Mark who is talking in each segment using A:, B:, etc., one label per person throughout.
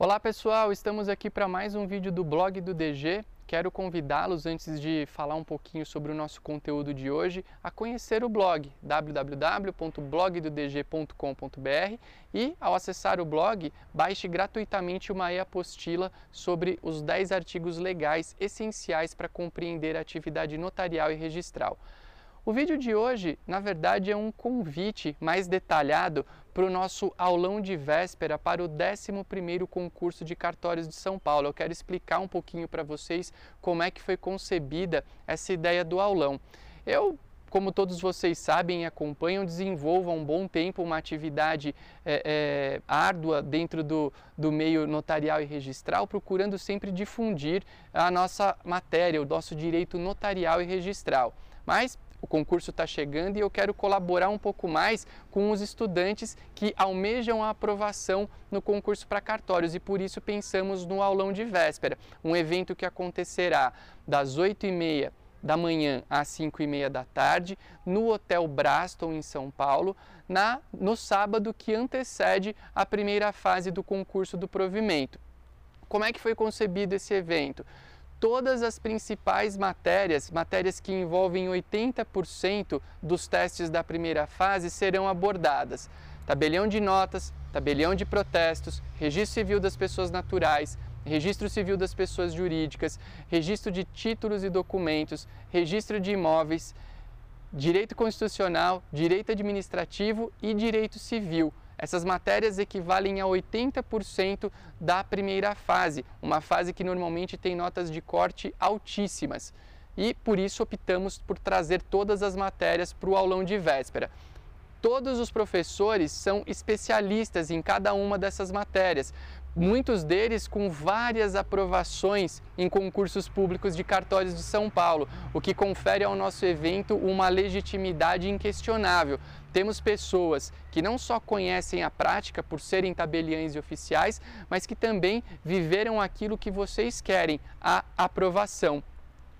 A: Olá pessoal, estamos aqui para mais um vídeo do blog do DG. Quero convidá-los, antes de falar um pouquinho sobre o nosso conteúdo de hoje, a conhecer o blog www.blogdodg.com.br e, ao acessar o blog, baixe gratuitamente uma e-apostila sobre os 10 artigos legais essenciais para compreender a atividade notarial e registral. O vídeo de hoje, na verdade, é um convite mais detalhado para o nosso aulão de véspera para o 11º concurso de cartórios de São Paulo. Eu quero explicar um pouquinho para vocês como é que foi concebida essa ideia do aulão. Eu como todos vocês sabem e acompanham, desenvolvo há um bom tempo uma atividade é, é, árdua dentro do, do meio notarial e registral, procurando sempre difundir a nossa matéria, o nosso direito notarial e registral. Mas o concurso está chegando e eu quero colaborar um pouco mais com os estudantes que almejam a aprovação no concurso para cartórios e por isso pensamos no aulão de véspera, um evento que acontecerá das 8h30 da manhã às 5 e meia da tarde, no Hotel Braston, em São Paulo, na, no sábado que antecede a primeira fase do concurso do provimento. Como é que foi concebido esse evento? Todas as principais matérias, matérias que envolvem 80% dos testes da primeira fase, serão abordadas. Tabelião de notas, tabelião de protestos, registro civil das pessoas naturais, registro civil das pessoas jurídicas, registro de títulos e documentos, registro de imóveis, direito constitucional, direito administrativo e direito civil. Essas matérias equivalem a 80% da primeira fase, uma fase que normalmente tem notas de corte altíssimas. E por isso optamos por trazer todas as matérias para o aulão de véspera. Todos os professores são especialistas em cada uma dessas matérias, muitos deles com várias aprovações em concursos públicos de cartórios de São Paulo, o que confere ao nosso evento uma legitimidade inquestionável. Temos pessoas que não só conhecem a prática por serem tabeliães e oficiais, mas que também viveram aquilo que vocês querem, a aprovação.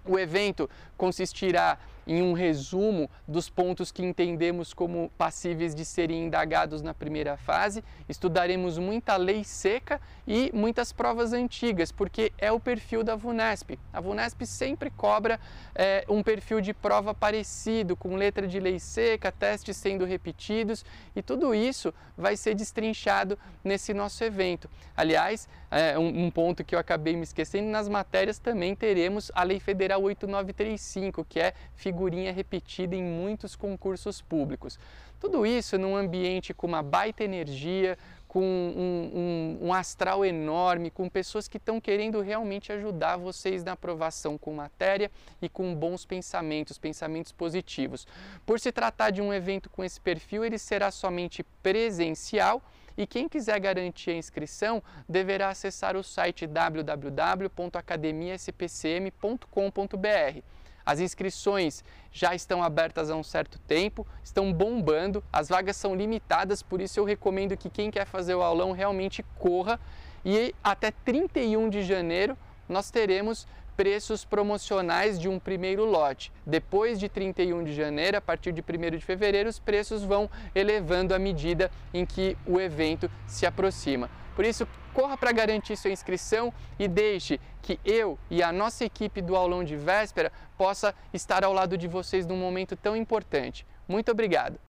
A: O evento consistirá em um resumo dos pontos que entendemos como passíveis de serem indagados na primeira fase. Estudaremos muita lei seca e muitas provas antigas, porque é o perfil da VUNESP. A VUNESP sempre cobra é, um perfil de prova parecido, com letra de lei seca, testes sendo repetidos e tudo isso vai ser destrinchado nesse nosso evento. Aliás, é, um, um ponto que eu acabei me esquecendo, nas matérias também teremos a Lei Federal 8935, que é figura figurinha repetida em muitos concursos públicos. Tudo isso num ambiente com uma baita energia, com um, um, um astral enorme, com pessoas que estão querendo realmente ajudar vocês na aprovação com matéria e com bons pensamentos, pensamentos positivos. Por se tratar de um evento com esse perfil, ele será somente presencial e quem quiser garantir a inscrição deverá acessar o site www.academiaspcm.com.br. As inscrições já estão abertas há um certo tempo, estão bombando, as vagas são limitadas, por isso eu recomendo que quem quer fazer o aulão realmente corra e até 31 de janeiro nós teremos preços promocionais de um primeiro lote. Depois de 31 de janeiro, a partir de 1 de fevereiro, os preços vão elevando à medida em que o evento se aproxima. Por isso, corra para garantir sua inscrição e deixe que eu e a nossa equipe do aulão de véspera possa estar ao lado de vocês num momento tão importante. Muito obrigado!